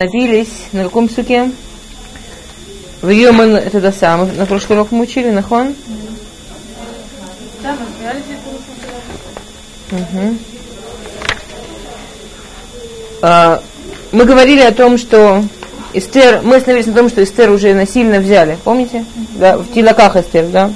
Остановились на каком суке? В Йоман это до самого. На прошлый урок мы учили, нахон? Да, Угу. А, мы говорили о том, что Эстер, мы остановились на том, что Эстер уже насильно взяли, помните? Да, в Тилаках Эстер, да?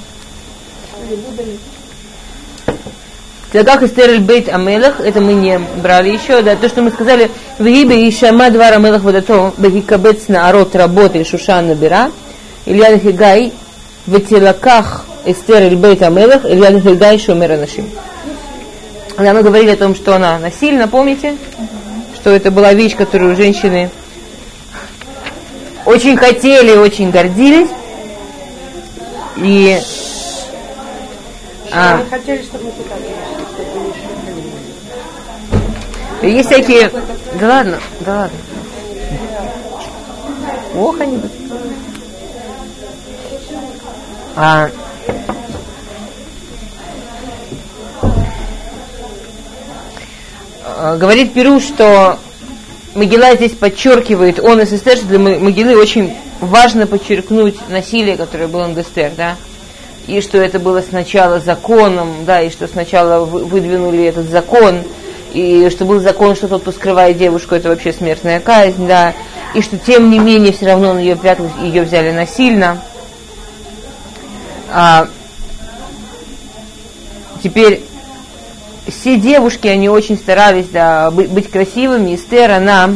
Тилаках Эстер эль бейт амелах, это мы не брали еще, да, то, что мы сказали, в Гибе и Шама двар амелах водато, бегикабец на арот работы Шушан набира, Ильяд Хигай, в Тилаках Эстер эль бейт амелах, Ильяд Хигай шумер анашим. Когда мы говорили о том, что она насильно, помните? Что это была вещь, которую женщины очень хотели, очень гордились. И а. Мы хотели, чтобы мы пришли. Есть всякие... Да ладно, да ладно. Ох, они... А, Э, говорит Перу, что Могила здесь подчеркивает, он из Эстер, что для Могилы очень важно подчеркнуть насилие, которое было над Эстер, да, и что это было сначала законом, да, и что сначала выдвинули этот закон, и что был закон, что тот, кто скрывает девушку, это вообще смертная казнь, да, и что тем не менее все равно он ее прятал, ее взяли насильно. А, теперь все девушки, они очень старались да, быть, быть красивыми. Эстер, она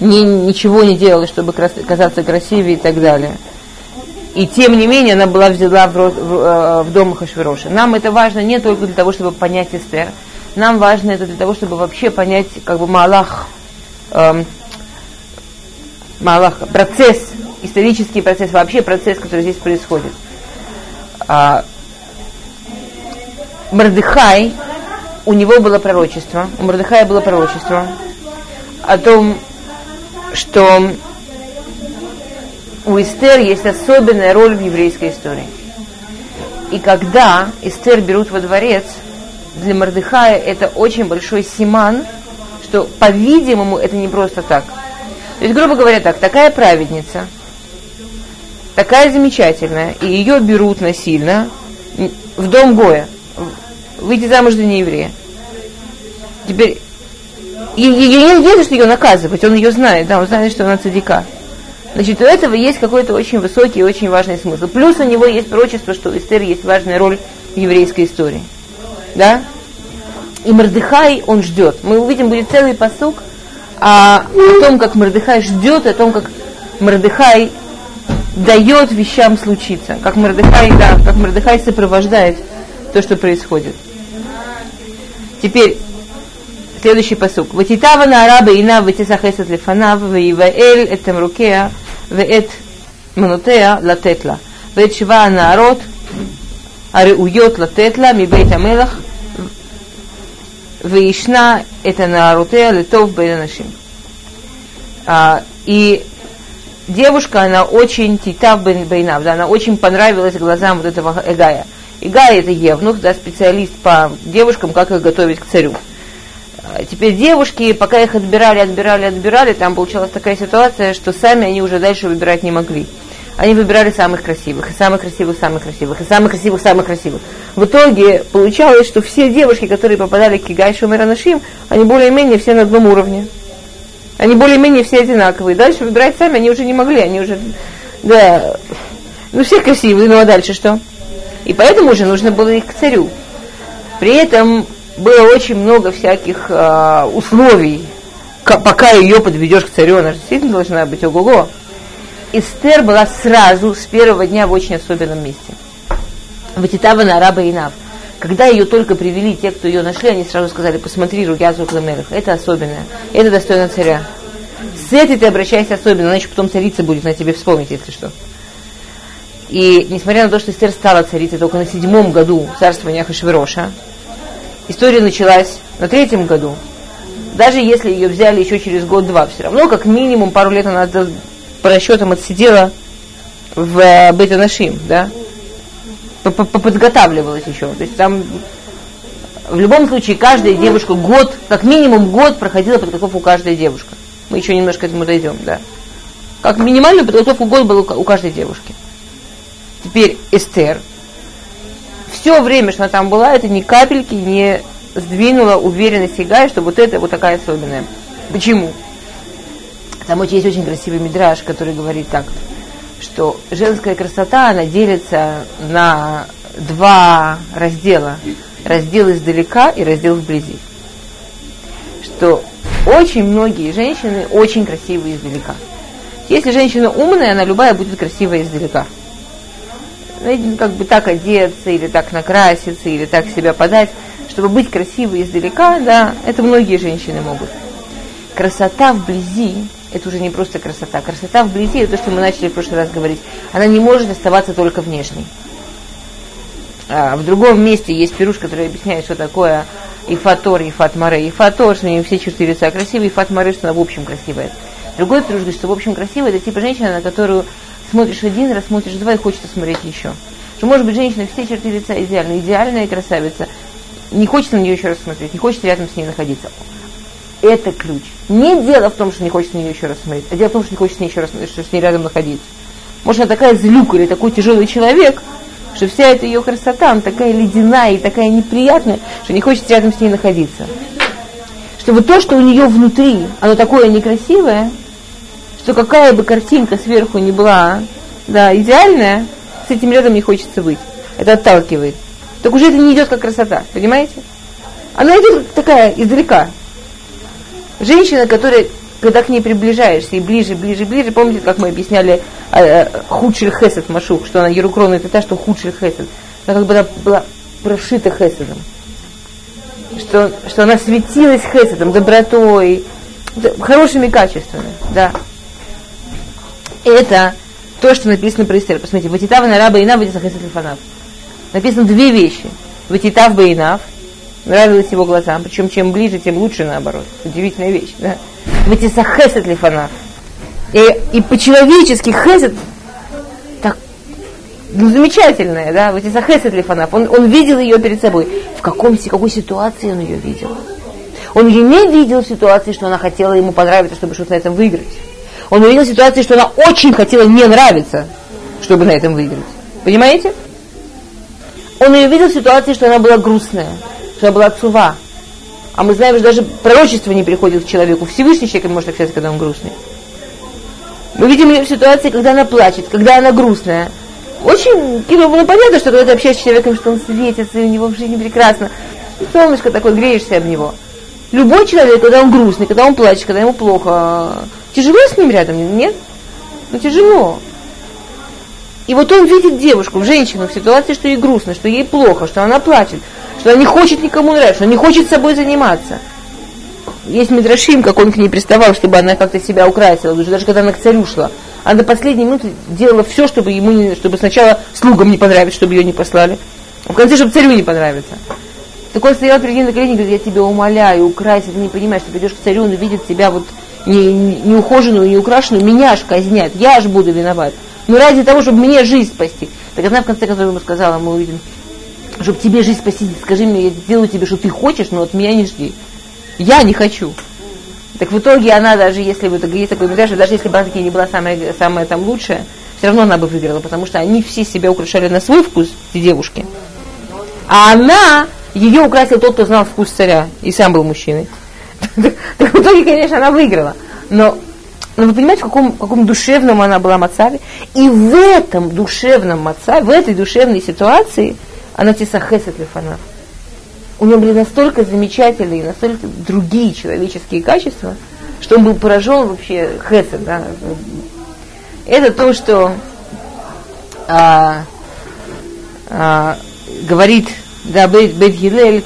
не, ничего не делала, чтобы крас, казаться красивее и так далее. И тем не менее она была взяла в, в, э, в дом Хашвироша. Нам это важно не только для того, чтобы понять Эстер. Нам важно это для того, чтобы вообще понять как бы Малах, эм, Малах, процесс, исторический процесс, вообще процесс, который здесь происходит. А, Мордыхай, у него было пророчество, у Мордыхая было пророчество о том, что у Эстер есть особенная роль в еврейской истории. И когда Эстер берут во дворец, для Мордыхая это очень большой симан, что, по-видимому, это не просто так. То есть, грубо говоря, так, такая праведница, такая замечательная, и ее берут насильно в дом Гоя выйти замуж за нееврея. Теперь, ее не надо, что ее наказывать, он ее знает, да, он знает, что она цадика. Значит, у этого есть какой-то очень высокий и очень важный смысл. Плюс у него есть пророчество, что у Эстер есть важная роль в еврейской истории да? И Мордыхай, он ждет. Мы увидим, будет целый посук о, о том, как Мордыхай ждет, о том, как Мордыхай дает вещам случиться, как Мордыхай, да, как Мордыхай сопровождает то, что происходит. Теперь следующий посук. Ватитава на арабы араба ина ватисахесет лифанав ваэль этем рукея ваэт манутея латетла ваэт шива на арот הראויות לתת לה מבית המלך וישנה את הנערותיה לטוב בין אנשים. И девушка, она очень титав бейнав, да, она очень понравилась глазам вот этого Эгая. Игай это евнух, да, специалист по девушкам, как их готовить к царю. А теперь девушки, пока их отбирали, отбирали, отбирали, там получалась такая ситуация, что сами они уже дальше выбирать не могли. Они выбирали самых красивых, и самых красивых, самых красивых, и самых красивых, самых красивых. В итоге получалось, что все девушки, которые попадали к Кигайшу Миранашим, они более-менее все на одном уровне. Они более-менее все одинаковые. Дальше выбирать сами они уже не могли, они уже, да, ну все красивые, ну а дальше что? И поэтому уже нужно было их к царю. При этом было очень много всяких э, условий, пока ее подведешь к царю, она же действительно должна быть ого-го. Эстер была сразу, с первого дня в очень особенном месте. Ватитава на араба и нав. Когда ее только привели, те, кто ее нашли, они сразу сказали, посмотри, Ругязу Кламелах, это особенное, это достойно царя. С этой ты обращайся особенно, иначе потом царица будет на тебе вспомнить, если что. И несмотря на то, что Эстер стала царицей только на седьмом году царствования Ахашвироша, история началась на третьем году. Даже если ее взяли еще через год-два, все равно как минимум пару лет она по расчетам отсидела в э, Бетанашим, да, подготавливалась еще. То есть там в любом случае каждая девушка год, как минимум год проходила подготовку каждая девушка. Мы еще немножко к этому дойдем, да. Как минимальную подготовку год был у каждой девушки. Теперь Эстер. Все время, что она там была, это ни капельки не сдвинула уверенность Игая, что вот это вот такая особенная. Почему? Там есть очень красивый мидраж, который говорит так, что женская красота, она делится на два раздела. Раздел издалека и раздел вблизи. Что очень многие женщины очень красивые издалека. Если женщина умная, она любая будет красивая издалека. Знаете, ну, как бы так одеться, или так накраситься, или так себя подать, чтобы быть красивой издалека, да, это многие женщины могут. Красота вблизи это уже не просто красота. Красота вблизи, это то, что мы начали в прошлый раз говорить, она не может оставаться только внешней. А в другом месте есть пируш, который объясняет, что такое Ифатор, Ифат Маре. Ифатор, что у нее все черты лица красивые, Ифат Маре, что она в общем красивая. Другой пируш говорит, что в общем красивая, это типа женщина, на которую смотришь один раз, смотришь два и хочется смотреть еще. Что может быть женщина все черты лица идеальны, идеальная красавица, не хочется на нее еще раз смотреть, не хочется рядом с ней находиться. Это ключ. Не дело в том, что не хочется на нее еще раз смотреть, а дело в том, что не хочется с ней еще раз, что с ней рядом находиться. Может, она такая злюка или такой тяжелый человек, что вся эта ее красота, она такая ледяная и такая неприятная, что не хочется рядом с ней находиться. Чтобы то, что у нее внутри, оно такое некрасивое, что какая бы картинка сверху не была, да, идеальная, с этим рядом не хочется быть. Это отталкивает. Так уже это не идет как красота, понимаете? Она идет такая издалека, Женщина, которая, когда к ней приближаешься и ближе, ближе, ближе, помните, как мы объясняли э, э худший хесед Машух, что она ерукрона это та, что худший хесед. Она как бы она была прошита хеседом. Что, что она светилась хеседом, добротой, хорошими качествами, да. Это то, что написано про Эстер. Посмотрите, Ватитава на раба Хесед Лифанав. Написано две вещи. Ватитав Баинав, нравилось его глазам, причем чем ближе, тем лучше наоборот. Удивительная вещь, да? Ватиса хесед лифана. И, и по-человечески хесед так, ну, замечательная, да, Ватиса хесед лифанав. Он, он видел ее перед собой. В каком, в какой ситуации он ее видел? Он ее не видел в ситуации, что она хотела ему понравиться, чтобы что-то на этом выиграть. Он увидел ситуации, что она очень хотела не нравиться, чтобы на этом выиграть. Понимаете? Он ее видел в ситуации, что она была грустная, что была отцува. А мы знаем, что даже пророчество не приходит к человеку. Всевышний человек может общаться, когда он грустный. Мы видим ее в ситуации, когда она плачет, когда она грустная. Очень, ну, понятно, что когда ты общаешься с человеком, что он светится, и у него в жизни прекрасно. Солнышко такое, греешься об него. Любой человек, когда он грустный, когда он плачет, когда ему плохо, тяжело с ним рядом, нет? Ну тяжело. И вот он видит девушку, женщину в ситуации, что ей грустно, что ей плохо, что она плачет, что она не хочет никому нравиться, что она не хочет собой заниматься. Есть Мидрашим, как он к ней приставал, чтобы она как-то себя украсила, даже когда она к царю шла. Она до последней минуты делала все, чтобы ему, чтобы сначала слугам не понравилось, чтобы ее не послали, а в конце, чтобы царю не понравится. Так он стоял перед ним на колени и говорит, я тебя умоляю, укрась, ты не понимаешь, ты придешь к царю, он увидит тебя вот не, не, не украшенную, меня аж казнят, я аж буду виноват. Но ради того, чтобы мне жизнь спасти. Так она в конце концов ему сказала, мы увидим, чтобы тебе жизнь спасти, скажи мне, я сделаю тебе, что ты хочешь, но от меня не жди. Я не хочу. Так в итоге она даже, если бы есть такой мидраж, даже если бы она не была самая, самая там лучшая, все равно она бы выиграла, потому что они все себя украшали на свой вкус, эти девушки. А она, ее украсил тот, кто знал вкус царя, и сам был мужчиной. Так в итоге, конечно, она выиграла. Но но вы понимаете, в каком, в каком душевном она была мацаве? И в этом душевном мацаве, в этой душевной ситуации, она тесахесет лифанав. У него были настолько замечательные, настолько другие человеческие качества, что он был поражен вообще хесед. Да? Это то, что а, а, говорит да, Бет, Гилель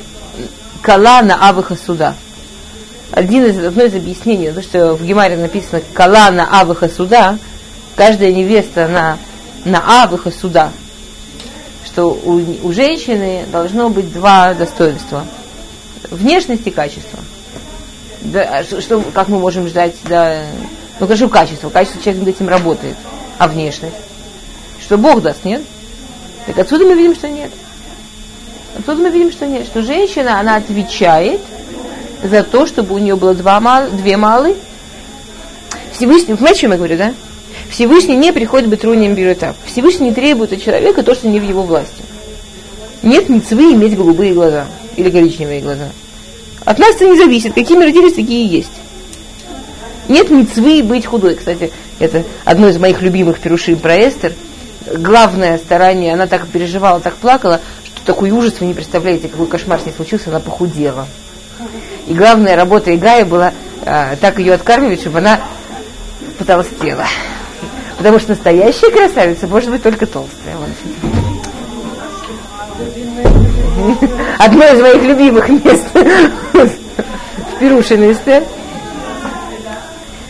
Кала на Авыха суда один из, одно из объяснений, то, что в Гемаре написано «Кала на авыха суда», каждая невеста на, на авыха суда, что у, у женщины должно быть два достоинства. Внешность и качество. Да, а что, как мы можем ждать, да, ну хорошо, качество. Качество человек над этим работает. А внешность? Что Бог даст, нет? Так отсюда мы видим, что нет. Отсюда мы видим, что нет. Что женщина, она отвечает – за то, чтобы у нее было два мал, две малы Всевышний, понимаете, о чем я говорю, да? Всевышний не приходит быть рунием биротап. Всевышний требует от человека то, что не в его власти. Нет мецвы иметь голубые глаза или коричневые глаза. От нас это не зависит. Какими родились, такие и есть. Нет мецвы быть худой. Кстати, это одно из моих любимых перушим про Эстер. Главное старание, она так переживала, так плакала, что такой ужас вы не представляете, какой кошмар с ней случился, она похудела. И главная работа Игая была а, так ее откармливать, чтобы она потолстела. Потому что настоящая красавица может быть только толстая. Одно из моих любимых мест в Перушиной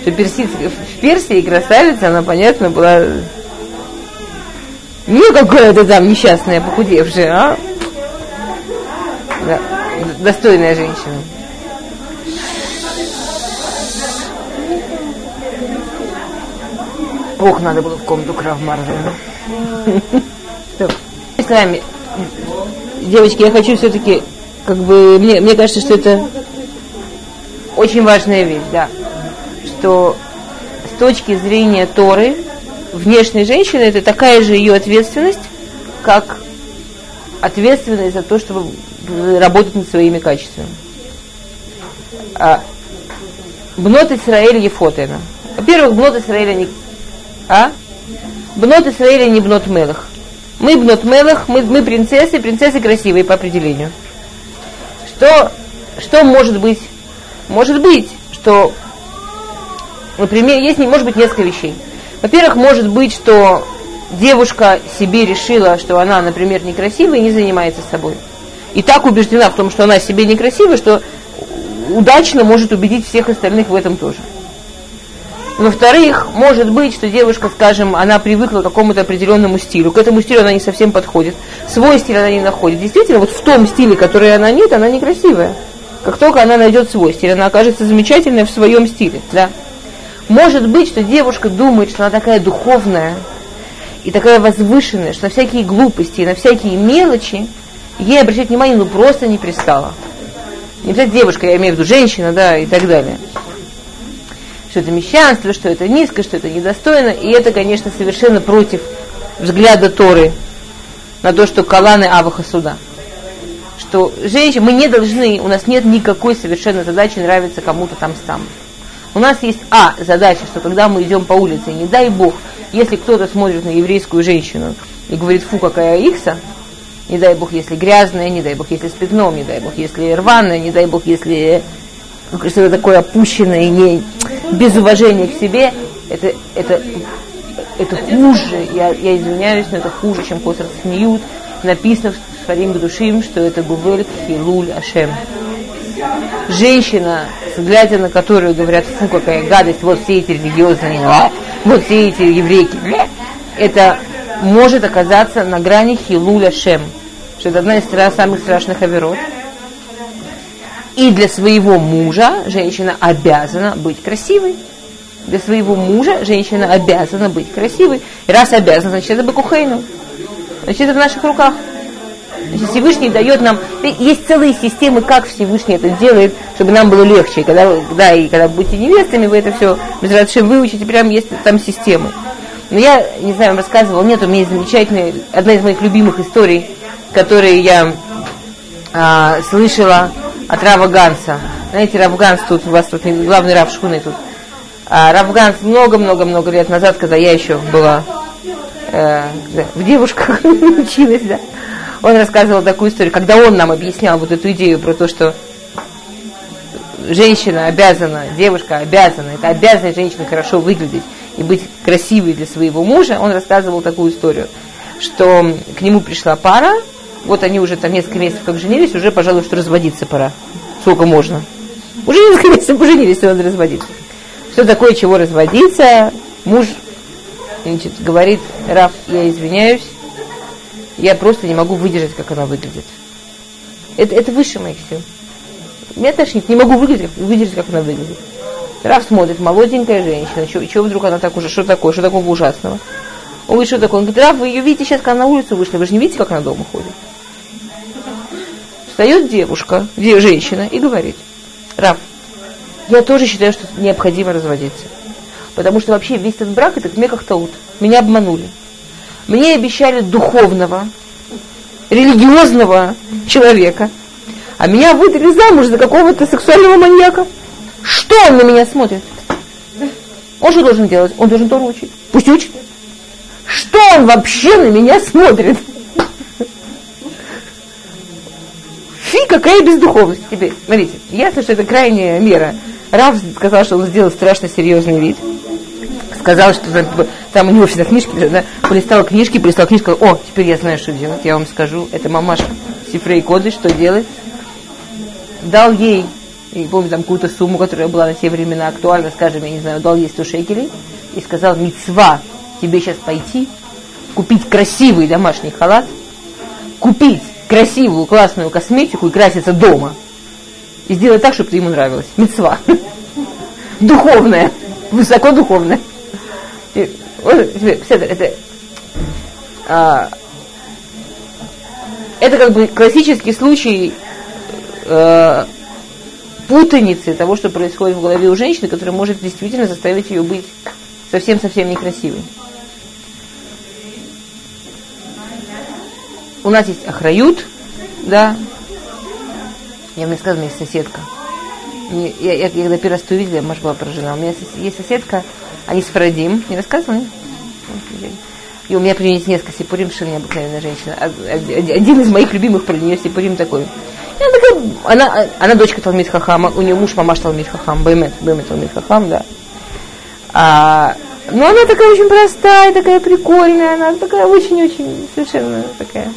в Персии красавица, она, понятно, была не какая-то там несчастная, похудевшая, а да, достойная женщина. Ох, надо было в комнату Кравмарвина. С вами, девочки, я хочу все-таки, как бы, мне, мне кажется, что это очень важная вещь, да, что с точки зрения Торы, внешней женщины это такая же ее ответственность, как ответственность за то, чтобы работать над своими качествами. А, Бнот Исраэль Ефотена. Во-первых, Бнот Исраэль они а? Бнот Исраиля не бнот Мелах. Мы бнот Мелах, мы, мы принцессы, принцессы красивые по определению. Что, что может быть? Может быть, что, например, есть, может быть, несколько вещей. Во-первых, может быть, что девушка себе решила, что она, например, некрасивая и не занимается собой. И так убеждена в том, что она себе некрасивая, что удачно может убедить всех остальных в этом тоже. Во-вторых, может быть, что девушка, скажем, она привыкла к какому-то определенному стилю, к этому стилю она не совсем подходит, свой стиль она не находит. Действительно, вот в том стиле, который она нет, она некрасивая. Как только она найдет свой стиль, она окажется замечательной в своем стиле. Да? Может быть, что девушка думает, что она такая духовная и такая возвышенная, что на всякие глупости на всякие мелочи ей обращать внимание ну просто не пристала. Не обязательно девушка, я имею в виду женщина, да, и так далее что это мещанство, что это низко, что это недостойно. И это, конечно, совершенно против взгляда Торы на то, что Каланы Аваха суда. Что женщины, мы не должны, у нас нет никакой совершенно задачи нравиться кому-то там там. У нас есть, а, задача, что когда мы идем по улице, не дай бог, если кто-то смотрит на еврейскую женщину и говорит, фу, какая ихса, не дай бог, если грязная, не дай бог, если с пятном, не дай бог, если рваная, не дай бог, если что-то такое опущенное не, без уважения к себе, это, это, это хуже, я, я извиняюсь, но это хуже, чем Косар Смеют. Написано в Сфарим Душим, что это Гувель Хилуль Ашем. Женщина, глядя на которую говорят, фу, какая гадость, вот все эти религиозные, вот все эти еврейки, это может оказаться на грани Хилуль Ашем, что это одна из самых страшных оверот. И для своего мужа женщина обязана быть красивой. Для своего мужа женщина обязана быть красивой. И раз обязана, значит это Бекухейну. Значит это в наших руках. Значит, Всевышний дает нам... Есть целые системы, как Всевышний это делает, чтобы нам было легче. Когда, да, и когда будете невестами, вы это все разрешения выучите, прям есть там системы. Но я, не знаю, вам рассказывала, нет, у меня есть замечательная, одна из моих любимых историй, которые я а, слышала от Рава Ганса. Знаете, Рав Ганс тут, у вас тут главный Рав Шхуны тут. А Рав Ганс много-много-много лет назад, когда я еще была э, в девушках училась, да, он рассказывал такую историю, когда он нам объяснял вот эту идею про то, что женщина обязана, девушка обязана, это обязанность женщины хорошо выглядеть и быть красивой для своего мужа, он рассказывал такую историю, что к нему пришла пара, вот они уже там несколько месяцев как женились, уже, пожалуй, что разводиться пора. Сколько можно? Уже несколько месяцев поженились, и надо разводиться. Что такое, чего разводиться? Муж значит, говорит, Раф, я извиняюсь, я просто не могу выдержать, как она выглядит. Это, это выше моих сил. Меня тошнит, не могу выглядеть, выдержать, как она выглядит. Раф смотрит, молоденькая женщина, чего вдруг она так уже, что такое, что такого ужасного? Он говорит, что такое? Он говорит, Раф, вы ее видите сейчас, когда на улицу вышла, вы же не видите, как она дома ходит? Встает девушка, женщина, и говорит, Раф, я тоже считаю, что необходимо разводиться. Потому что вообще весь этот брак это мне как-то вот. Меня обманули. Мне обещали духовного, религиозного человека, а меня выдали замуж за какого-то сексуального маньяка. Что он на меня смотрит? Он что должен делать? Он должен Тору учить. Пусть учит. Что он вообще на меня смотрит? Фи, какая бездуховность. Теперь, смотрите, ясно, что это крайняя мера. Раф сказал, что он сделал страшно серьезный вид. Сказал, что там у него всегда книжки, да, полистал книжки, полистал книжку, о, теперь я знаю, что делать, я вам скажу. Это мамаша Сифрей Коды, что делать? Дал ей, и помню, там какую-то сумму, которая была на те времена актуальна, скажем, я не знаю, дал ей 100 шекелей, и сказал, мецва, тебе сейчас пойти, купить красивый домашний халат, купить красивую, классную косметику и краситься дома. И сделать так, чтобы ты ему нравилось. Мецва. Духовная. Высоко духовная. Это, а, это как бы классический случай э, путаницы того, что происходит в голове у женщины, которая может действительно заставить ее быть совсем-совсем некрасивой. у нас есть охрают, да. Я мне сказала, у меня есть соседка. Я, я, я когда первый раз увидела, может, была поражена. У меня есть соседка, они с Фарадим. Не рассказывала? И у меня при ней есть несколько сипурим, совершенно необыкновенная женщина. Один из моих любимых про нее сипурим такой. Она, такая, она, она дочка Талмит Хахама, у нее муж мамаш Талмит Хахам, Баймет, Баймет Талмит Хахам, да. А, но она такая очень простая, такая прикольная, она такая очень-очень совершенно такая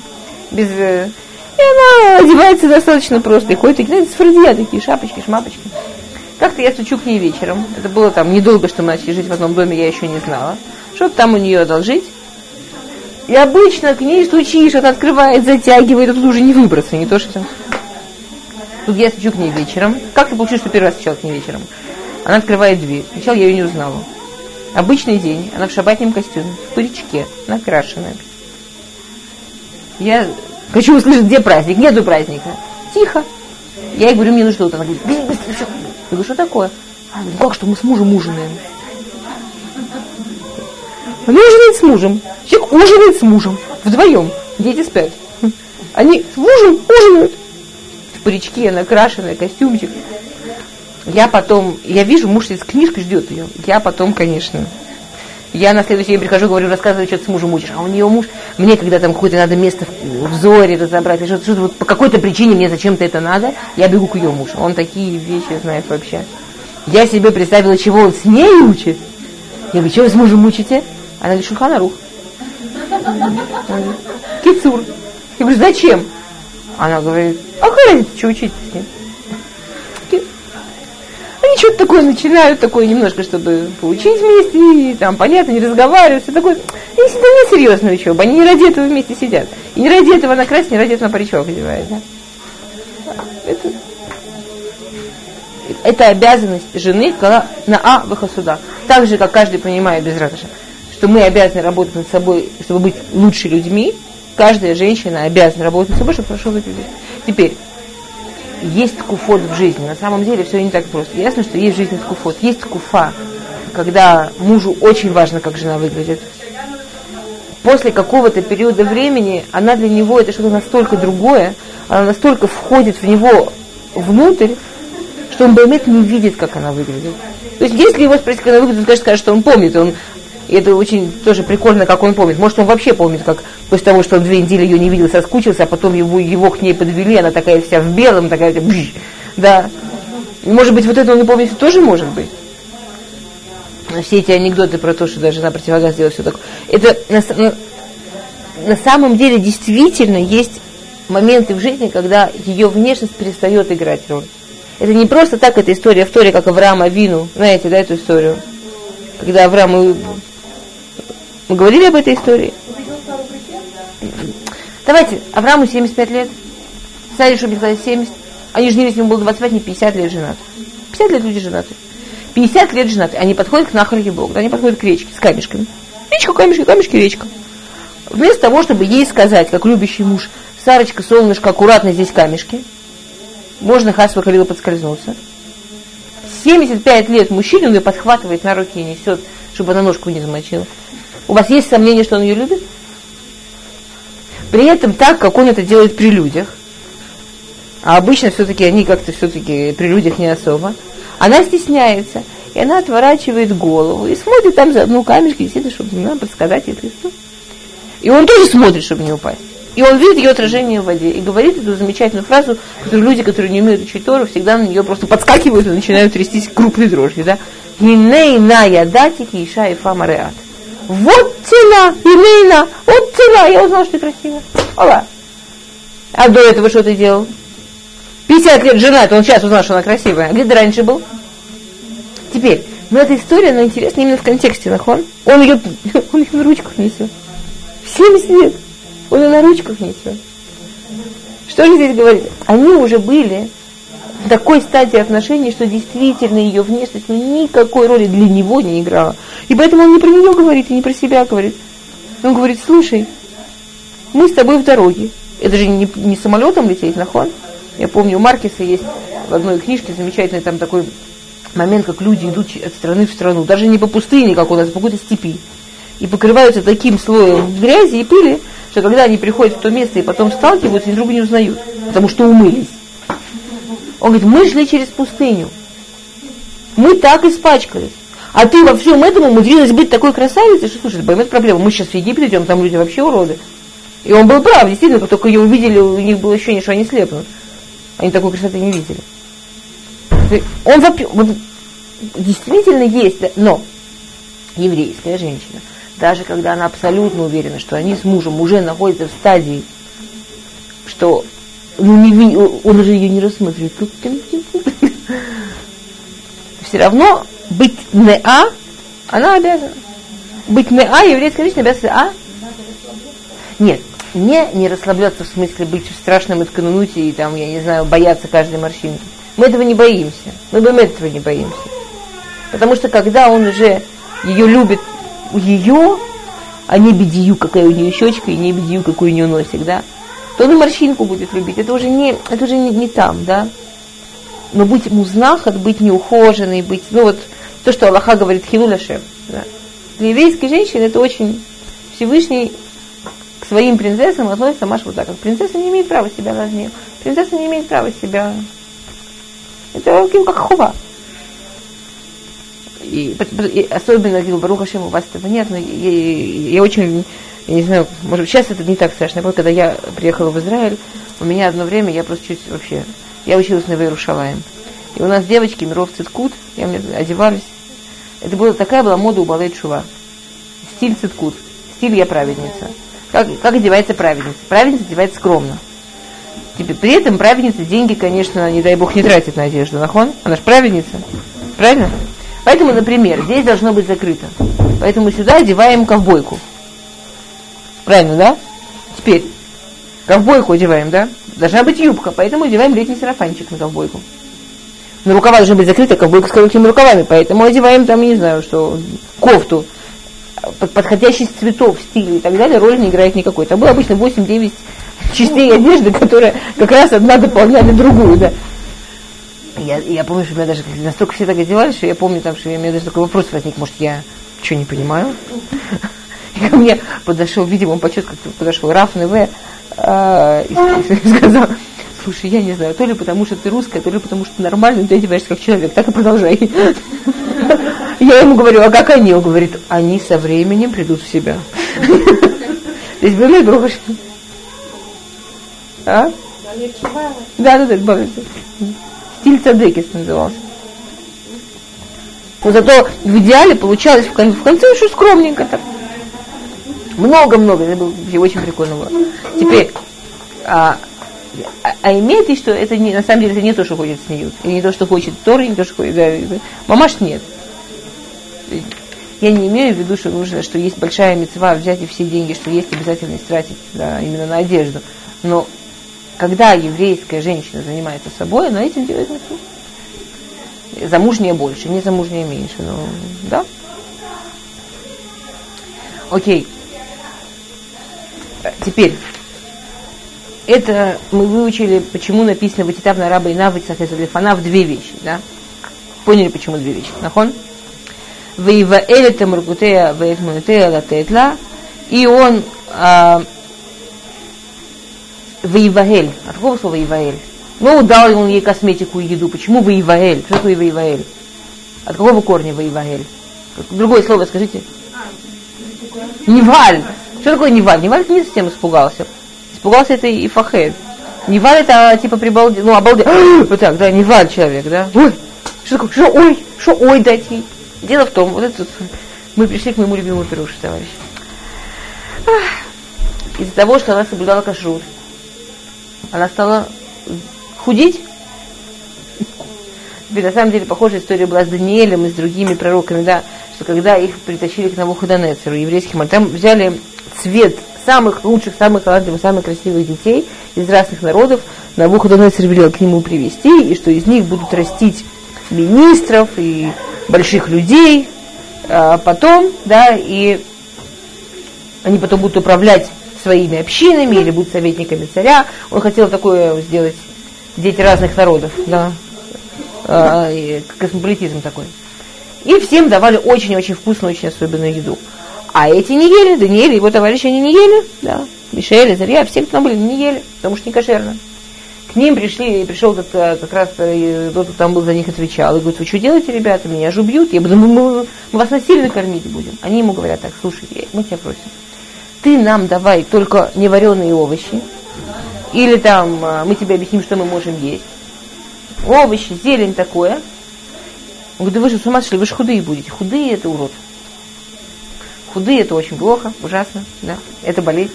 без... Э, и она одевается достаточно просто. И ходит такие, знаете, с такие шапочки, шмапочки. Как-то я стучу к ней вечером. Это было там недолго, что мы начали жить в одном доме, я еще не знала. Что-то там у нее одолжить. И обычно к ней стучишь, она открывает, затягивает, а тут уже не выбраться, не то что там. Тут я стучу к ней вечером. Как ты получилось, что первый раз стучал к ней вечером? Она открывает дверь. Сначала я ее не узнала. Обычный день, она в шабатном костюме, в паричке, накрашенная. Я хочу услышать, где праздник. Нету праздника. Тихо. Я ей говорю, мне нужно что-то. Она говорит, бери быстро, все. Я говорю, что такое? Она говорит, как что мы с мужем ужинаем? Она ужинает с мужем. Человек ужинает с мужем. Вдвоем. Дети спят. Они с мужем ужинают. В паричке, накрашенная, костюмчик. Я потом, я вижу, муж сидит с книжкой, ждет ее. Я потом, конечно, я на следующий день прихожу, говорю, рассказывай, что ты с мужем учишь. А у нее муж, мне когда там какое-то надо место в зоре разобрать, что-то, что вот по какой-то причине мне зачем-то это надо, я бегу к ее мужу. Он такие вещи знает вообще. Я себе представила, чего он с ней учит. Я говорю, что вы с мужем учите? Она говорит, Шульханарух. Кицур. Я говорю, зачем? Она говорит, а что учить с ним? Они что-то такое начинают, такое немножко, чтобы поучить вместе, и там, понятно, не разговаривают, все такое. И это не серьезная учеба, они не ради этого вместе сидят. И не ради этого она красит, не ради этого на паричок одевает. Да? Это, это обязанность жены на А выхосуда. Так же, как каждый понимает без ратыша, что мы обязаны работать над собой, чтобы быть лучше людьми, каждая женщина обязана работать над собой, чтобы хорошо выглядеть. Теперь, есть куфот в жизни. На самом деле все не так просто. Ясно, что есть в жизни куфот. Есть куфа, когда мужу очень важно, как жена выглядит. После какого-то периода времени она для него это что-то настолько другое, она настолько входит в него внутрь, что он Баймет не видит, как она выглядит. То есть, если его спросить, как она выглядит, он, конечно, скажет, что он помнит, он и это очень тоже прикольно, как он помнит. Может, он вообще помнит, как после того, что он две недели ее не видел, соскучился, а потом его, его к ней подвели, она такая вся в белом, такая, бж, да. И, может быть, вот это он не помнит, тоже может быть. Все эти анекдоты про то, что даже на противогаз сделала все такое. Это на, на, на самом деле действительно есть моменты в жизни, когда ее внешность перестает играть роль. Это не просто так, эта история в Торе, как Авраама Вину. Знаете, да, эту историю? Когда Авраам мы говорили об этой истории? Давайте, Аврааму 75 лет, Саре Шубихлай 70, они женились, ему было 25, не 50 лет женаты. 50 лет люди женаты. 50 лет женаты. Они подходят к нахарке Бога, они подходят к речке с камешками. Речка, камешки, камешки, речка. Вместо того, чтобы ей сказать, как любящий муж, Сарочка, солнышко, аккуратно здесь камешки, можно Хасва Халила подскользнуться. 75 лет мужчине, он ее подхватывает на руки и несет, чтобы она ножку не замочила. У вас есть сомнение, что он ее любит? При этом так, как он это делает при людях, а обычно все-таки они как-то все-таки при людях не особо, она стесняется, и она отворачивает голову и смотрит там за одну камешку, действительно, чтобы ну, подсказать, если что. И он тоже смотрит, чтобы не упасть. И он видит ее отражение в воде и говорит эту замечательную фразу, которую люди, которые не умеют учить Тору, всегда на нее просто подскакивают и начинают трястись крупной дрожью. Да? Гинейна ядатики иша и фамареат. Вот цена, гинейна, вот цена, я узнал, что ты красивая. Ола. А до этого что ты делал? 50 лет женат, он сейчас узнал, что она красивая. А где ты раньше был? Теперь, но эта история, она интересна именно в контексте, нахон. Он ее, он ее на ручках несет. В 70 лет. Он ее на ручках несет. Что же здесь говорит? Они уже были такой стадии отношений, что действительно ее внешность ну, никакой роли для него не играла. И поэтому он не про нее говорит и не про себя говорит. Он говорит, слушай, мы с тобой в дороге. Это же не, не самолетом лететь, нахон. Я помню, у Маркиса есть в одной книжке замечательный там такой момент, как люди идут от страны в страну. Даже не по пустыне, как у нас, а по какой-то степи. И покрываются таким слоем грязи и пыли, что когда они приходят в то место и потом сталкиваются, они друг не узнают, потому что умылись. Он говорит, мы шли через пустыню. Мы так испачкались. А ты во всем этом умудрилась быть такой красавицей, что, слушай, это проблема. Мы сейчас в Египет идем, там люди вообще уроды. И он был прав, действительно, как только ее увидели, у них было ощущение, что они слепнут. Они такой красоты не видели. Он действительно есть, но еврейская женщина, даже когда она абсолютно уверена, что они с мужем уже находятся в стадии, что ну, не, он уже ее не рассматривает, все равно быть неа, она обязана. Быть неа, еврейская женщина обязана а? Нет, не, не расслабляться в смысле быть в страшном исканунуте и там, я не знаю, бояться каждой морщинки. Мы этого не боимся. Мы бы этого не боимся. Потому что когда он уже ее любит, ее, а не бедию, какая у нее щечка, и не бедию, какой у нее носик, да, то он и морщинку будет любить. Это уже не, это уже не, не там, да. Но быть музнахат, быть неухоженной, быть, ну вот, то, что Аллаха говорит, хилуляшем, да. Для еврейской женщины это очень Всевышний своим принцессам относится Маш вот так, как принцесса не имеет права себя разнить. Принцесса не имеет права себя... Это как хова. И, и особенно, Баруха Шем, у вас этого нет, но я, я очень, я не знаю, может сейчас это не так страшно. Я когда я приехала в Израиль, у меня одно время, я просто чуть вообще, я училась на Вейрушалаем. И у нас девочки, миров циткут, я мне одевались. Это была такая была мода у Балей Шува. Стиль циткут. Стиль я праведница. Как, как одевается праведница? Праведница одевается скромно. При этом праведница деньги, конечно, не дай бог, не тратит на одежду. Нахон? Она же праведница. Правильно? Поэтому, например, здесь должно быть закрыто. Поэтому сюда одеваем ковбойку. Правильно, да? Теперь, ковбойку одеваем, да? Должна быть юбка, поэтому одеваем летний сарафанчик на ковбойку. На рукава должны быть закрыты, ковбойка с короткими рукавами, поэтому одеваем там, не знаю, что, кофту подходящий цветов, стиля и так далее, роли не играет никакой. Там было обычно 8-9 частей одежды, которые как раз одна дополняли другую, да. Я, я помню, что меня даже настолько все так одевались, что я помню, там, что у меня даже такой вопрос возник, может, я что не понимаю? И ко мне подошел, видимо, он почет как-то подошел Раф Неве э, и сказал, слушай, я не знаю, то ли потому, что ты русская, то ли потому, что ты ты одеваешься как человек, так и продолжай. Я ему говорю, а как они? Он говорит, они со временем придут в себя. То есть были друг А? Да, да, да, Стиль Цадекис назывался. Но зато в идеале получалось в конце, в конце очень скромненько так. Много-много, это было очень прикольно было. Теперь, а, а, а имеет ли, что это не, на самом деле это не то, что хочет смеют, и не то, что хочет Тор, не то, что хочет. Да, да. Мамаш нет. Я не имею в виду, что нужно, что есть большая мецва взять и все деньги, что есть обязательно тратить да, именно на одежду. Но когда еврейская женщина занимается собой, она этим делает мецву. Замужняя больше, не замужняя меньше. Но, да? Окей. Теперь, это мы выучили, почему написано в Ватитав на раба и навыцах из Лифана в две вещи. Да? Поняли, почему две вещи. Нахон? Вейваэль это муркутея вейтмунутея латетла. И он а, Вейваэль. От какого слова Вейваэль? Ну, дал он ей косметику и еду. Почему Вейваэль? Что такое Вейваэль? От какого корня Вейваэль? Другое слово скажите. Неваль. Что такое Неваль? Неваль не совсем испугался. Испугался это и Фахель. Неваль это типа прибалдел, ну обалдел. Вот так, да, Неваль человек, да. Ой, что такое? Что ой? Что ой дать ей? Дело в том, вот это мы пришли к моему любимому пирушу, товарищ. Из-за того, что она соблюдала кашрут, она стала худеть. Ведь на самом деле похожая история была с Даниэлем и с другими пророками, да, что когда их притащили к Навуходонецеру, еврейским, там взяли цвет самых лучших, самых талантливых, самых красивых детей из разных народов, Навуходонецер велел к нему привести, и что из них будут растить министров и больших людей, а потом, да, и они потом будут управлять своими общинами или будут советниками царя. Он хотел такое сделать дети разных народов, да, а, космополитизм такой. И всем давали очень-очень вкусную, очень особенную еду. А эти не ели, Даниэль и его товарищи, они не ели, да, Мишель, Зарья, все, кто там были, не ели, потому что не кошерно. К ним пришли, пришел как, как раз э, тот, кто там был за них отвечал, и говорит, вы что делаете, ребята, меня же убьют, я буду, мы, мы, вас насильно кормить будем. Они ему говорят так, слушай, мы тебя просим, ты нам давай только невареные овощи, или там э, мы тебе объясним, что мы можем есть. Овощи, зелень такое. Он говорит, да вы же с ума сошли, вы же худые будете. Худые это урод. Худые это очень плохо, ужасно, да, это болезнь.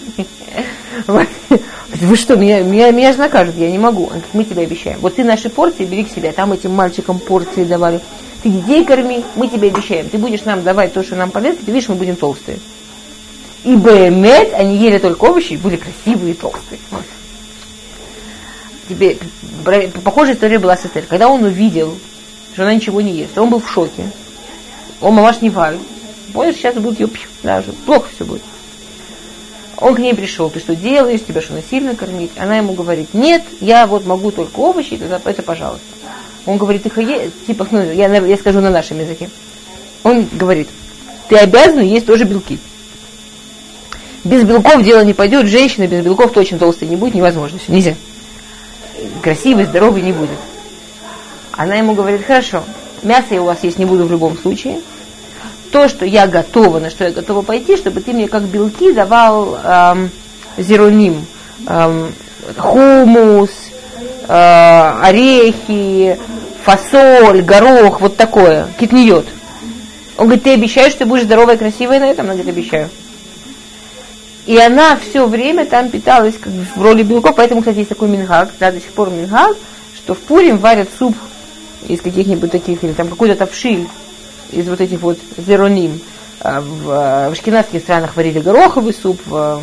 Вы что, меня, меня, меня же накажут, я не могу. Мы тебе обещаем. Вот ты наши порции бери к себе, там этим мальчикам порции давали. Ты детей корми, мы тебе обещаем. Ты будешь нам давать то, что нам полезно, ты видишь, мы будем толстые. И Бэмет, они ели только овощи и были красивые и толстые. Тебе, похожая история была с Эстер. Когда он увидел, что она ничего не ест, он был в шоке. Он мамаш не валит. Понял, сейчас будет ее даже плохо все будет. Он к ней пришел, ты что делаешь, тебя что насильно кормить? Она ему говорит, нет, я вот могу только овощи, это, это пожалуйста. Он говорит, ты е... типа, ну, я, я скажу на нашем языке. Он говорит, ты обязан есть тоже белки. Без белков дело не пойдет, женщина без белков точно толстой не будет, невозможно, все, нельзя. Красивый, здоровый не будет. Она ему говорит, хорошо, мясо я у вас есть не буду в любом случае, то, что я готова, на что я готова пойти, чтобы ты мне как белки давал эм, зероним, эм, хумус, э, орехи, фасоль, горох, вот такое, китниет. Он говорит, ты обещаешь, что ты будешь здоровая, красивая на этом? Она говорит, обещаю. И она все время там питалась как в роли белков, поэтому, кстати, есть такой мингаг, да, до сих пор мингаг, что в Пурим варят суп из каких-нибудь таких, или там какой-то тавшиль, из вот этих вот зероним. А, в, а, в шкинадских странах варили гороховый суп, в,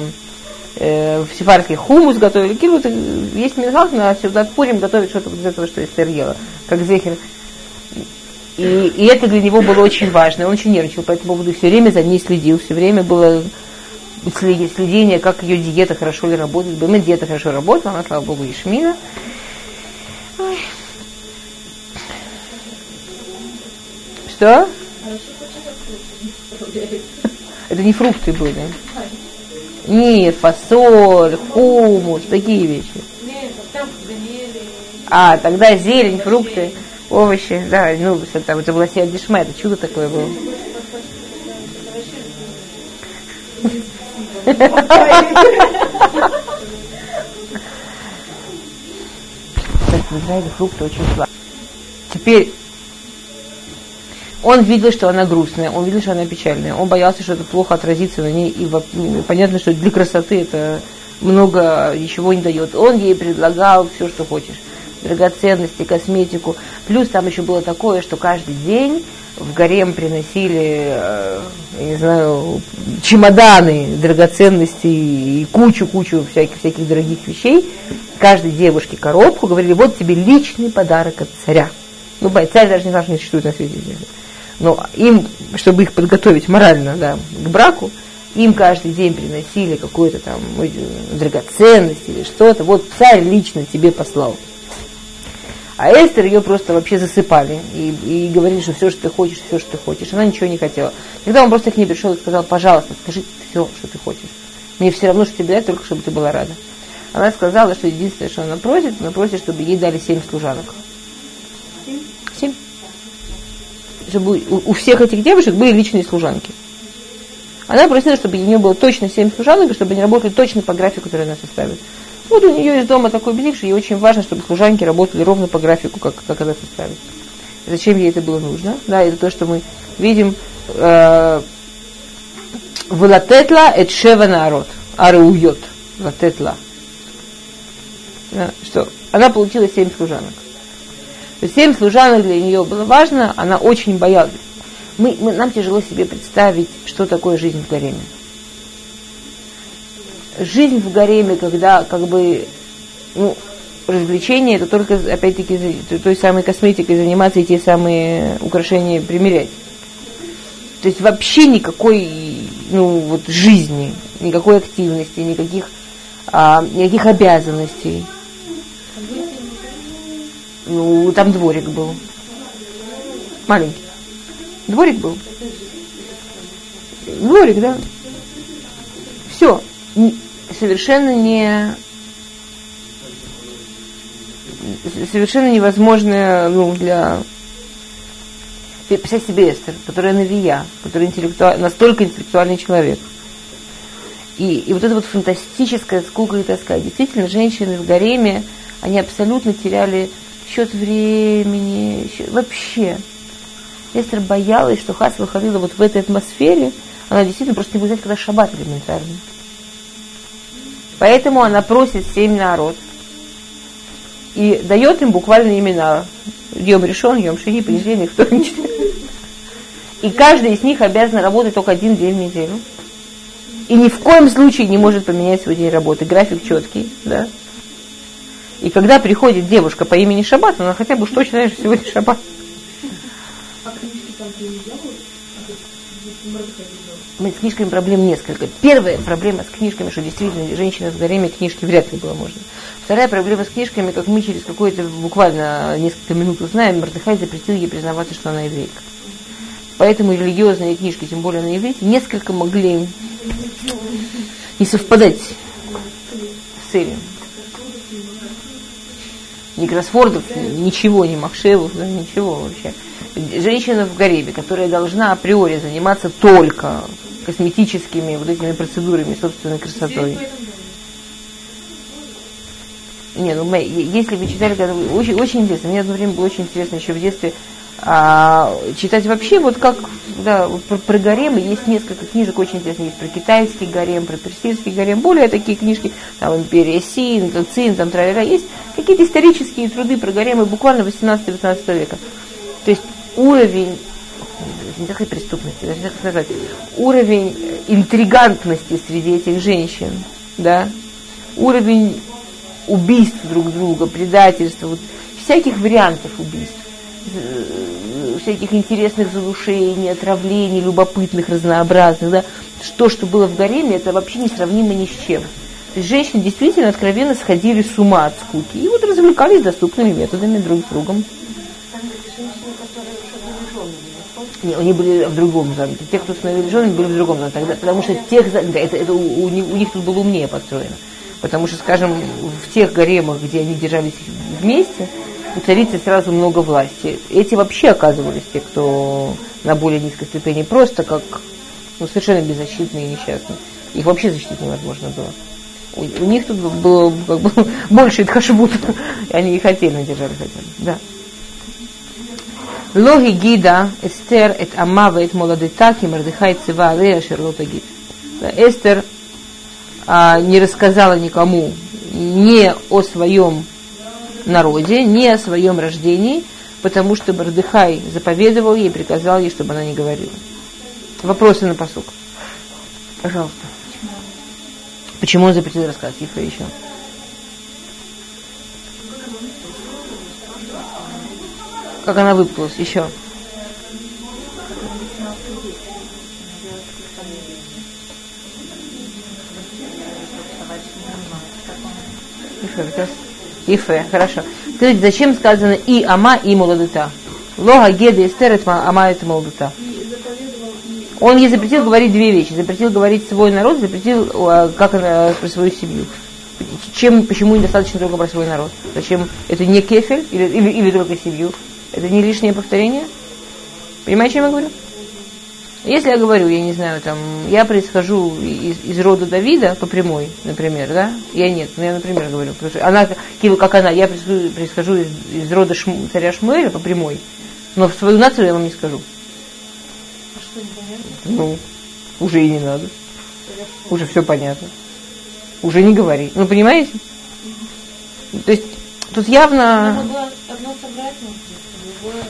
э, в сефарских хумус готовили. Вот есть минхах, на сюда Пурим готовить что-то из этого, что Эстер ела, как зехер. И, и это для него было очень важно. Он очень нервничал по этому поводу, все время за ней следил, все время было следение, как ее диета хорошо ли работает. Бэмэ диета хорошо работала, она, слава богу, Ишмина. Что? Это не фрукты были. Нет, фасоль, хумус, такие вещи. А, тогда зелень, фрукты, овощи. Да, ну, это, это было Сиадишма, это чудо такое было. В Израиле фрукты очень слабые. Теперь он видел, что она грустная, он видел, что она печальная, он боялся, что это плохо отразится на ней, и понятно, что для красоты это много ничего не дает. Он ей предлагал все, что хочешь, драгоценности, косметику. Плюс там еще было такое, что каждый день в гарем приносили, э, я не знаю, чемоданы драгоценностей и кучу-кучу всяких, всяких дорогих вещей. Каждой девушке коробку говорили, вот тебе личный подарок от царя. Ну, царь даже не знал, что не существует на свете. Но им, чтобы их подготовить морально да, к браку, им каждый день приносили какую-то там драгоценность или что-то. Вот царь лично тебе послал. А Эстер ее просто вообще засыпали и, и говорили, что все, что ты хочешь, все, что ты хочешь. Она ничего не хотела. Тогда он просто к ней пришел и сказал, пожалуйста, скажи все, что ты хочешь. Мне все равно, что тебе дать, только чтобы ты была рада. Она сказала, что единственное, что она просит, она просит, чтобы ей дали семь служанок. Семь. Чтобы у, всех этих девушек были личные служанки. Она просила, чтобы у нее было точно семь служанок, и чтобы они работали точно по графику, который она составит. Вот у нее из дома такой бзик, что ей очень важно, чтобы служанки работали ровно по графику, как, как она составит. Зачем ей это было нужно? Да, это то, что мы видим э, Валатетла эт шева народ. Арауйот. Валатетла. Да, что она получила семь служанок. Семь служанок для нее было важно, она очень боялась. Мы, мы, нам тяжело себе представить, что такое жизнь в гареме жизнь в гареме, когда как бы ну, развлечение, это только, опять-таки, той самой косметикой заниматься и те самые украшения примерять. То есть вообще никакой ну, вот, жизни, никакой активности, никаких, а, никаких обязанностей. Ну, там дворик был. Маленький. Дворик был. Дворик, да. Все совершенно не совершенно невозможное ну, для представь себе Эстер, которая навия, которая интеллектуаль, настолько интеллектуальный человек. И, и вот эта вот фантастическая скука и тоска. Действительно, женщины в гареме, они абсолютно теряли счет времени, счет, вообще. Эстер боялась, что Хас выходила вот в этой атмосфере, она действительно просто не будет знать, когда шаббат элементарно. Поэтому она просит семь народ и дает им буквально имена. Йом решен, Йом Шини, понедельник, вторник, И каждый из них обязан работать только один день в неделю. И ни в коем случае не может поменять свой день работы. График четкий, да. И когда приходит девушка по имени Шаббат, она хотя бы что сегодня Шаббат. А книжки там с книжками проблем несколько. Первая проблема с книжками, что действительно женщина с гареме книжки вряд ли было можно. Вторая проблема с книжками, как мы через какое-то буквально несколько минут узнаем, Мордыхай запретил ей признаваться, что она еврейка. Поэтому религиозные книжки, тем более на иврите, несколько могли не совпадать с целью. Ни кроссвордов, ничего, ни Махшевов, да, ничего вообще. Женщина в гареме, которая должна априори заниматься только косметическими вот этими процедурами собственной красотой. Не, ну, мы, если вы читали, когда очень, очень интересно, мне одно время было очень интересно еще в детстве а, читать вообще, вот как, да, про, про гаремы. Есть несколько книжек очень интересных, есть про китайский гарем, про персидский гарем, более такие книжки, там, Империя Син, Цин, там, тра есть какие-то исторические труды про гаремы буквально 18-19 века. То есть уровень не такой преступности, даже так сказать, уровень интригантности среди этих женщин, да, уровень убийств друг друга, предательства, вот, всяких вариантов убийств, всяких интересных задушений, отравлений, любопытных, разнообразных, да, что, что было в гареме, это вообще несравнимо ни с чем. То есть женщины действительно откровенно сходили с ума от скуки и вот развлекались доступными методами друг с другом. Не, они были в другом замке. Те, кто становились женами, были в другом замке. Тогда, потому что тех, да, это, это у, у них тут было умнее построено. Потому что, скажем, в тех гаремах, где они держались вместе, у царицы сразу много власти. Эти вообще оказывались те, кто на более низкой ступени, просто как ну, совершенно беззащитные и несчастные. Их вообще защитить невозможно было. У, у них тут было как бы, больше Итхашбут. Они их хотели, надержали хотели. Да. Логи гида, Эстер, эт Амава, эт Молодытаки, Мардыхай, Цива, Алея, Шерлота гид. Эстер а, не рассказала никому ни о своем народе, ни о своем рождении, потому что Мордыхай заповедовал ей, приказал ей, чтобы она не говорила. Вопросы на посук. Пожалуйста. Почему он запретил рассказать? Ифа еще. Как она выпуталась еще? Еще раз. Ифе, хорошо. Скажите, зачем сказано и ама, и молодута? Лога геда эстер, ама это молодута. Он ей запретил говорить две вещи. Запретил говорить свой народ, запретил как про свою семью. Чем, почему недостаточно только про свой народ? Зачем? Это не кефель или, или, или только семью? Это не лишнее повторение? Понимаете, о чем я говорю? Если я говорю, я не знаю, там, я происхожу из, из рода Давида по прямой, например, да? Я нет, ну я, например, говорю, потому что она, как она, я происхожу, происхожу из, из рода Шм, царя Шмуэля по прямой, но в свою нацию я вам не скажу. А что непонятно? Ну, уже и не надо. Уже все понятно. Уже не говори. Ну, понимаете? То есть, тут явно... Она могла одно собрать, другое...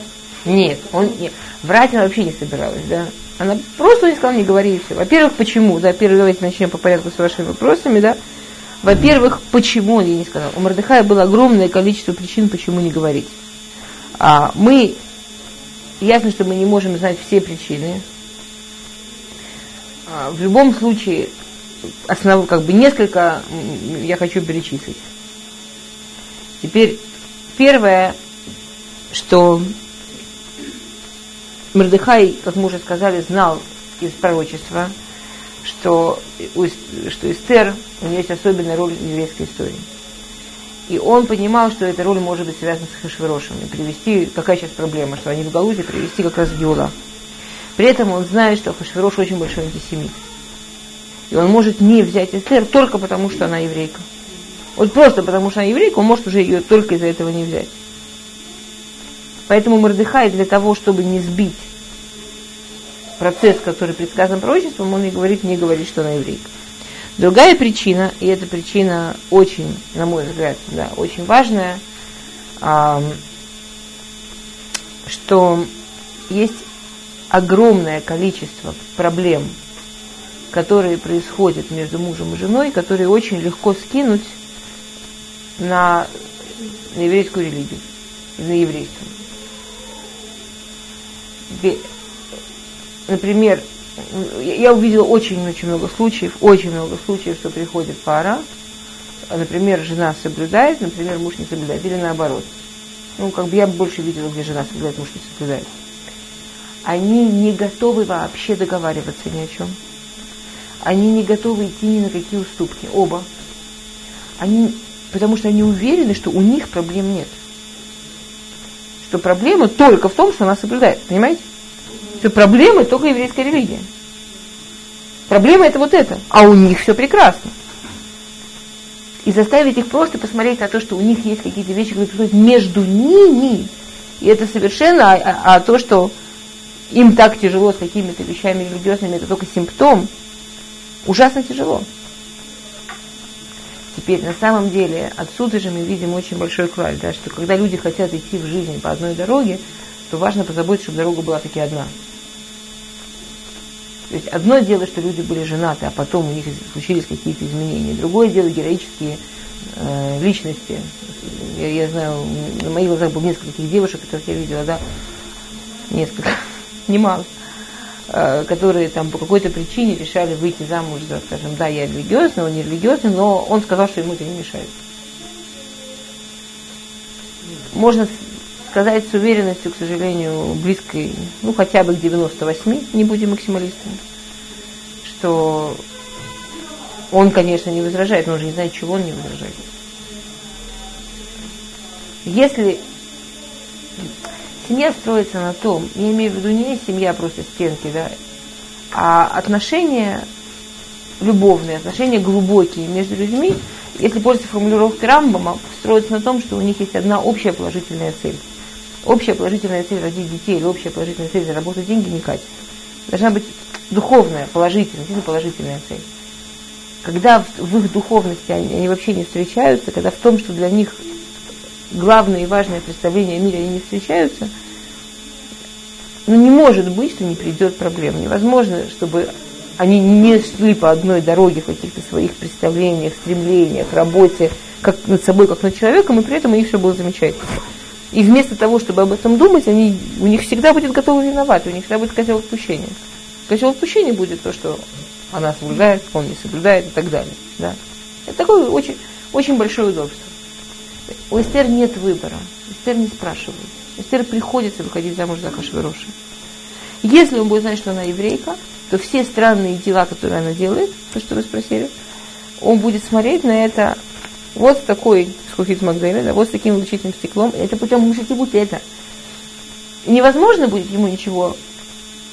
Нет, он нет. Врать она вообще не собиралась, да. Она просто не сказала, не говори все. Во-первых, почему? Да, первый давайте начнем по порядку с вашими вопросами, да. Во-первых, почему он ей не сказал? У Мордыхая было огромное количество причин, почему не говорить. А мы, ясно, что мы не можем знать все причины. А, в любом случае, основ, как бы несколько я хочу перечислить. Теперь первое, что Мордыхай, как мы уже сказали, знал из пророчества, что, что Эстер, у нее есть особенная роль в еврейской истории. И он понимал, что эта роль может быть связана с Хашвирошем. И привести, какая сейчас проблема, что они в Галузе привести как раз в Юла. При этом он знает, что Хашвирош очень большой антисемит. И он может не взять Эстер только потому, что она еврейка. Вот просто потому, что она еврейка, он может уже ее только из-за этого не взять. Поэтому Мордыхай для того, чтобы не сбить процесс, который предсказан пророчеством, он и говорит, не говорит, что она еврейка. Другая причина, и эта причина очень, на мой взгляд, да, очень важная, что есть огромное количество проблем, которые происходят между мужем и женой, которые очень легко скинуть на, на еврейскую религию, на еврейство например, я увидела очень-очень много случаев, очень много случаев, что приходит пара, например, жена соблюдает, например, муж не соблюдает, или наоборот. Ну, как бы я больше видела, где жена соблюдает, муж не соблюдает. Они не готовы вообще договариваться ни о чем. Они не готовы идти ни на какие уступки, оба. Они, потому что они уверены, что у них проблем нет что проблема только в том, что она соблюдает. Понимаете? Что проблема только еврейская религия. Проблема это вот это. А у них все прекрасно. И заставить их просто посмотреть на то, что у них есть какие-то вещи, которые происходят между ними. И это совершенно, а, а, а то, что им так тяжело с какими-то вещами религиозными, это только симптом. Ужасно тяжело. Теперь, на самом деле, отсюда же мы видим очень большой клад, да, что когда люди хотят идти в жизни по одной дороге, то важно позаботиться, чтобы дорога была таки одна. То есть одно дело, что люди были женаты, а потом у них случились какие-то изменения. Другое дело героические э, личности. Я, я знаю, на моих глазах было несколько таких девушек, которых я видела, да, несколько, немало. Э, которые там по какой-то причине решали выйти замуж за, скажем, да, я религиозный, он не религиозный, но он сказал, что ему это не мешает. Можно сказать с уверенностью, к сожалению, близкой, ну, хотя бы к 98, не будем максималистами, что он, конечно, не возражает, но уже не знает, чего он не возражает. Если семья строится на том, я имею в виду не семья просто стенки, да, а отношения любовные, отношения глубокие между людьми, если пользоваться формулировкой Рамбама, строится на том, что у них есть одна общая положительная цель. Общая положительная цель родить детей или общая положительная цель заработать деньги не катит. Должна быть духовная, положительная, сильно положительная цель. Когда в, в их духовности они, они вообще не встречаются, когда в том, что для них главное и важное представление о мире, они не встречаются, ну, не может быть, что не придет проблем. Невозможно, чтобы они не шли по одной дороге в каких-то своих представлениях, стремлениях, работе, как над собой, как над человеком, и при этом у них все было замечательно. И вместо того, чтобы об этом думать, они, у них всегда будет готовы виноват, у них всегда будет козел отпущения. Козел отпущения будет то, что она соблюдает, он не соблюдает и так далее. Да. Это такое очень, очень большое удобство. У Эстер нет выбора. Эстер не спрашивает. Эстер приходится выходить замуж за Хашвироша. Если он будет знать, что она еврейка, то все странные дела, которые она делает, то, что вы спросили, он будет смотреть на это вот с такой скуфит Магдейна, да, вот с таким увеличительным стеклом. Это путем мушатибут это. Невозможно будет ему ничего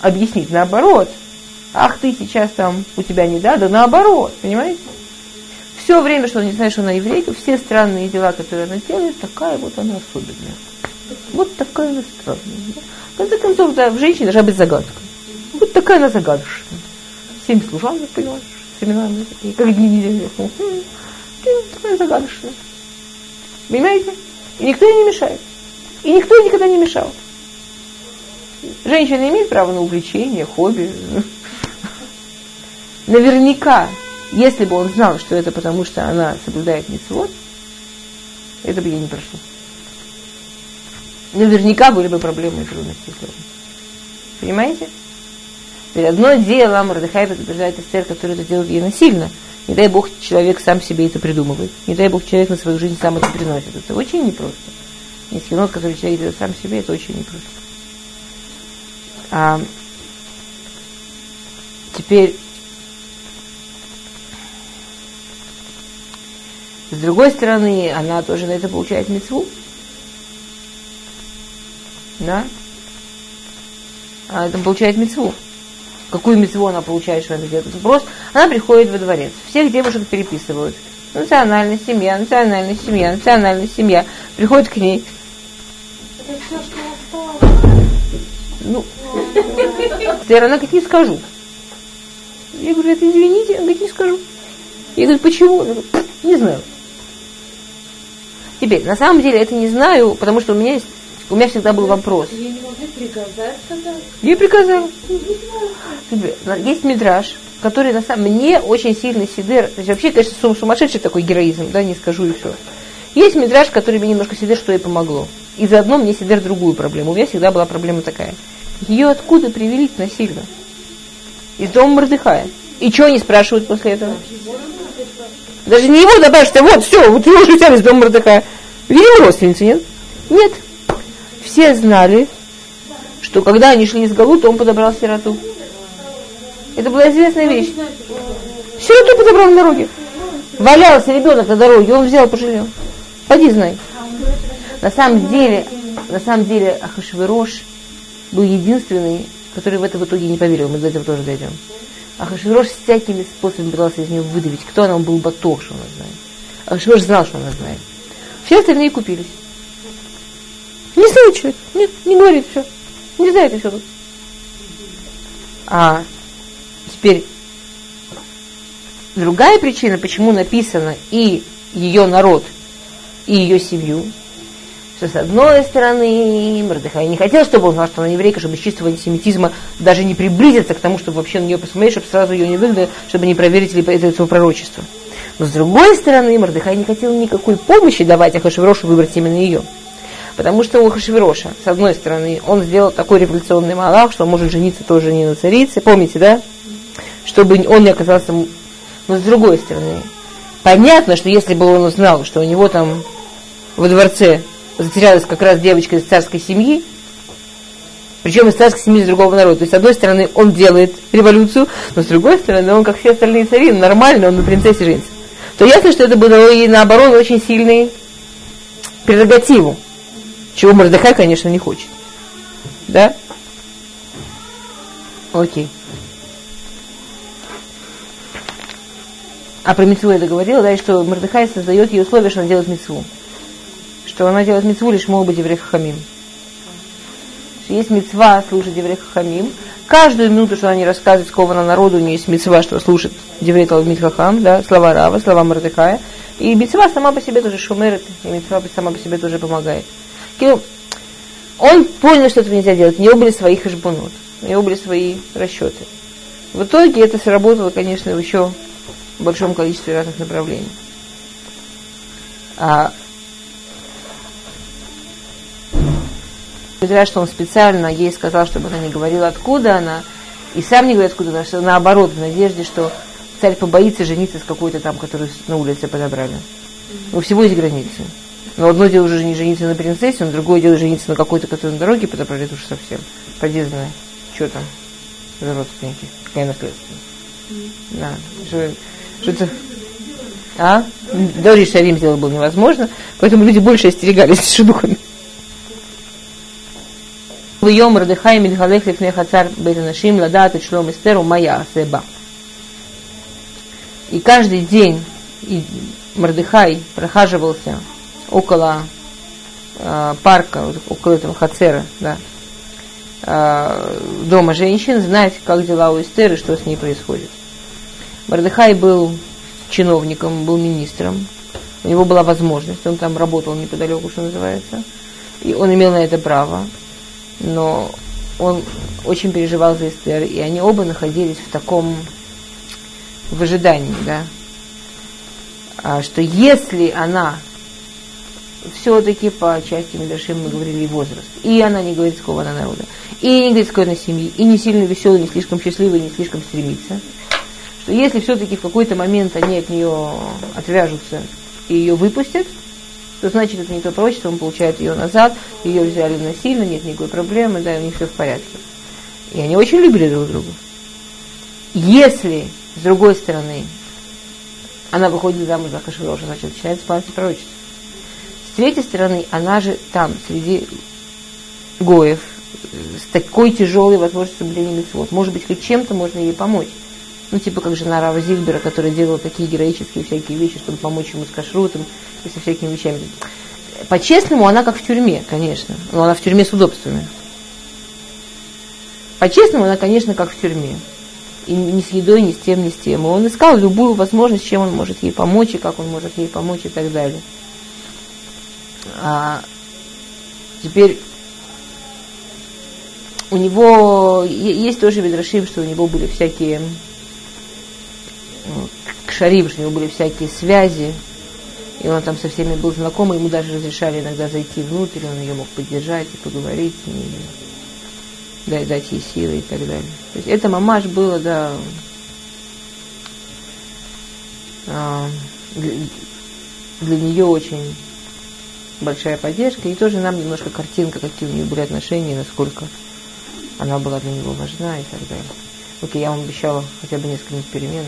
объяснить, наоборот. Ах, ты сейчас там, у тебя не да, да наоборот, понимаете? Все время, что не знает, что она еврейка, все странные дела, которые она делает, такая вот она особенная. Вот такая она странная. В конце концов, да, в женщине должна быть загадка. Вот такая она загадочная. Семь служанок, понимаешь, с именами такие, как дни недели. Такая загадочная. Понимаете? И никто ей не мешает. И никто ей никогда не мешал. Женщина имеет право на увлечение, хобби. Наверняка, если бы он знал, что это потому, что она соблюдает митцвот, это бы ей не прошло. Наверняка были бы проблемы и трудности. Понимаете? Теперь одно дело, Мордыхай предупреждает Эстер, который это делает ей насильно. Не дай Бог, человек сам себе это придумывает. Не дай Бог, человек на свою жизнь сам это приносит. Это очень непросто. Есть енот, который человек делает сам себе, это очень непросто. А, теперь, с другой стороны, она тоже на это получает мецву. Да? Она получает мецву. Какую мецву она получает, что она делает? Вопрос, она приходит во дворец. Всех девушек переписывают. Национальная семья, национальная семья, национальная семья. Приходит к ней. Это все, что осталось. Ну, Теперь она говорит, не скажу. Я говорю, это извините, она говорит, не скажу. Я говорю, почему? Она говорит, не знаю. Теперь, на самом деле, это не знаю, потому что у меня есть, у меня всегда был вопрос. Ей не могли приказать тогда? Я приказала. Теперь, Есть мидраж, который на самом мне очень сильный сидер. То есть вообще, конечно, сум- сумасшедший такой героизм, да, не скажу и все. Есть мидраж, который мне немножко сидер, что и помогло. И заодно мне сидер другую проблему. У меня всегда была проблема такая. Ее откуда привели насильно? Из дома Мордыхая. И что они спрашивают после этого? Даже не его добавишь, что вот, все, вот его же взяли из дома Мордыхая. Видимо, родственницы, нет? Нет. Все знали, что когда они шли из Галута, он подобрал сироту. Это была известная вещь. Сироту подобрал на дороге. Валялся ребенок на дороге, он взял, пожалел. Поди знай. На самом деле, на самом деле Ахашвирош был единственный, который в это в итоге не поверил. Мы до этого тоже дойдем. Ахашвирош всякими способами пытался из него выдавить. Кто она, он был баток, что она знает. Ахашвирош знал, что она знает. Все остальные купились. Не знает человек. Нет, не говорит все. Не знает все тут. А теперь другая причина, почему написано и ее народ, и ее семью, что с одной стороны Мордыхай не хотел, чтобы он знал, что она еврейка, чтобы из чистого антисемитизма даже не приблизиться к тому, чтобы вообще на нее посмотреть, чтобы сразу ее не выгнали, чтобы не проверить ли это этого пророчества. Но с другой стороны, Мордыхай не хотел никакой помощи давать Ахашвирошу выбрать именно ее. Потому что у Ахашвироша, с одной стороны, он сделал такой революционный малах, что он может жениться тоже не на царице, помните, да? Чтобы он не оказался... Но с другой стороны, понятно, что если бы он узнал, что у него там во дворце затерялась как раз девочка из царской семьи, причем из царской семьи из другого народа. То есть, с одной стороны, он делает революцию, но с другой стороны, он, как все остальные цари, нормально, он на принцессе женится. То ясно, что это бы дало ей, наоборот, очень сильный прерогативу, чего Мордыхай, конечно, не хочет. Да? Окей. А про митцву я договорила, да, и что Мордыхай создает ей условия, что она делает митцву. Что она делает митцву лишь могут быть еврей хамим. Есть мецва слушать еврей хамим. Каждую минуту, что она не рассказывает, на народу, у нее есть мецва, что слушать еврей Талмит Хахам, да, слова Рава, слова Мордыхая. И мецва сама по себе тоже шумерит, и мецва сама по себе тоже помогает. Он понял, что этого нельзя делать. У него были свои хашбунот, у него были свои расчеты. В итоге это сработало, конечно, еще в большом количестве разных направлений. А Говорят, что он специально ей сказал, чтобы она не говорила, откуда она, и сам не говорит, откуда она, что наоборот, в надежде, что царь побоится жениться с какой-то там, которую на улице подобрали. У всего есть границы. Но одно дело уже не жениться на принцессе, но другое дело жениться на какой-то, который на дороге подобрали уж совсем. Поди что там за родственники, какая наследственность. Да, что, что-то... А? Дори Шарим сделать было невозможно, поэтому люди больше остерегались шедухами. ויום מרדכי מתהלך לפני חצר בית הנשים לדעת את שלום אסתר ומה יעשה בה. И каждый день Мордыхай прохаживался около э, парка, около этого Хацера, да, э, дома женщин, знать, как дела у Эстеры, что с ней происходит. Мордыхай был чиновником, был министром, у него была возможность, он там работал неподалеку, что называется, и он имел на это право, но он очень переживал за Эстер, и они оба находились в таком в ожидании, да, а, что если она все-таки по части Медашим мы говорили возраст, и она не говорит, сколько она народа, и не говорит, сколько она семьи, и не сильно веселая, не слишком счастливая, не слишком стремится, что если все-таки в какой-то момент они от нее отвяжутся и ее выпустят, то значит это не то пророчество, он получает ее назад, ее взяли насильно, нет никакой проблемы, да, у них все в порядке. И они очень любили друг друга. Если, с другой стороны, она выходит замуж за Хашвироша, значит, начинается исполнять пророчество. С третьей стороны, она же там, среди гоев, с такой тяжелой возможностью соблюдения митцвот. Может быть, хоть чем-то можно ей помочь. Ну, типа как жена Рава Зильбера, которая делала такие героические всякие вещи, чтобы помочь ему с кашрутом со всякими вещами. По-честному, она как в тюрьме, конечно. Но она в тюрьме с удобствами. По-честному, она, конечно, как в тюрьме. И ни с едой, ни с тем, ни с тем. И он искал любую возможность, чем он может ей помочь, и как он может ей помочь, и так далее. А теперь у него есть тоже Ведрашим, что у него были всякие к что у него были всякие связи, и он там со всеми был знаком, ему даже разрешали иногда зайти внутрь, он ее мог поддержать и поговорить ней, дать, ей силы и так далее. То есть это мамаш было, да, а, для, нее очень большая поддержка, и тоже нам немножко картинка, какие у нее были отношения, насколько она была для него важна и так далее. Окей, я вам обещала хотя бы несколько минут перемены.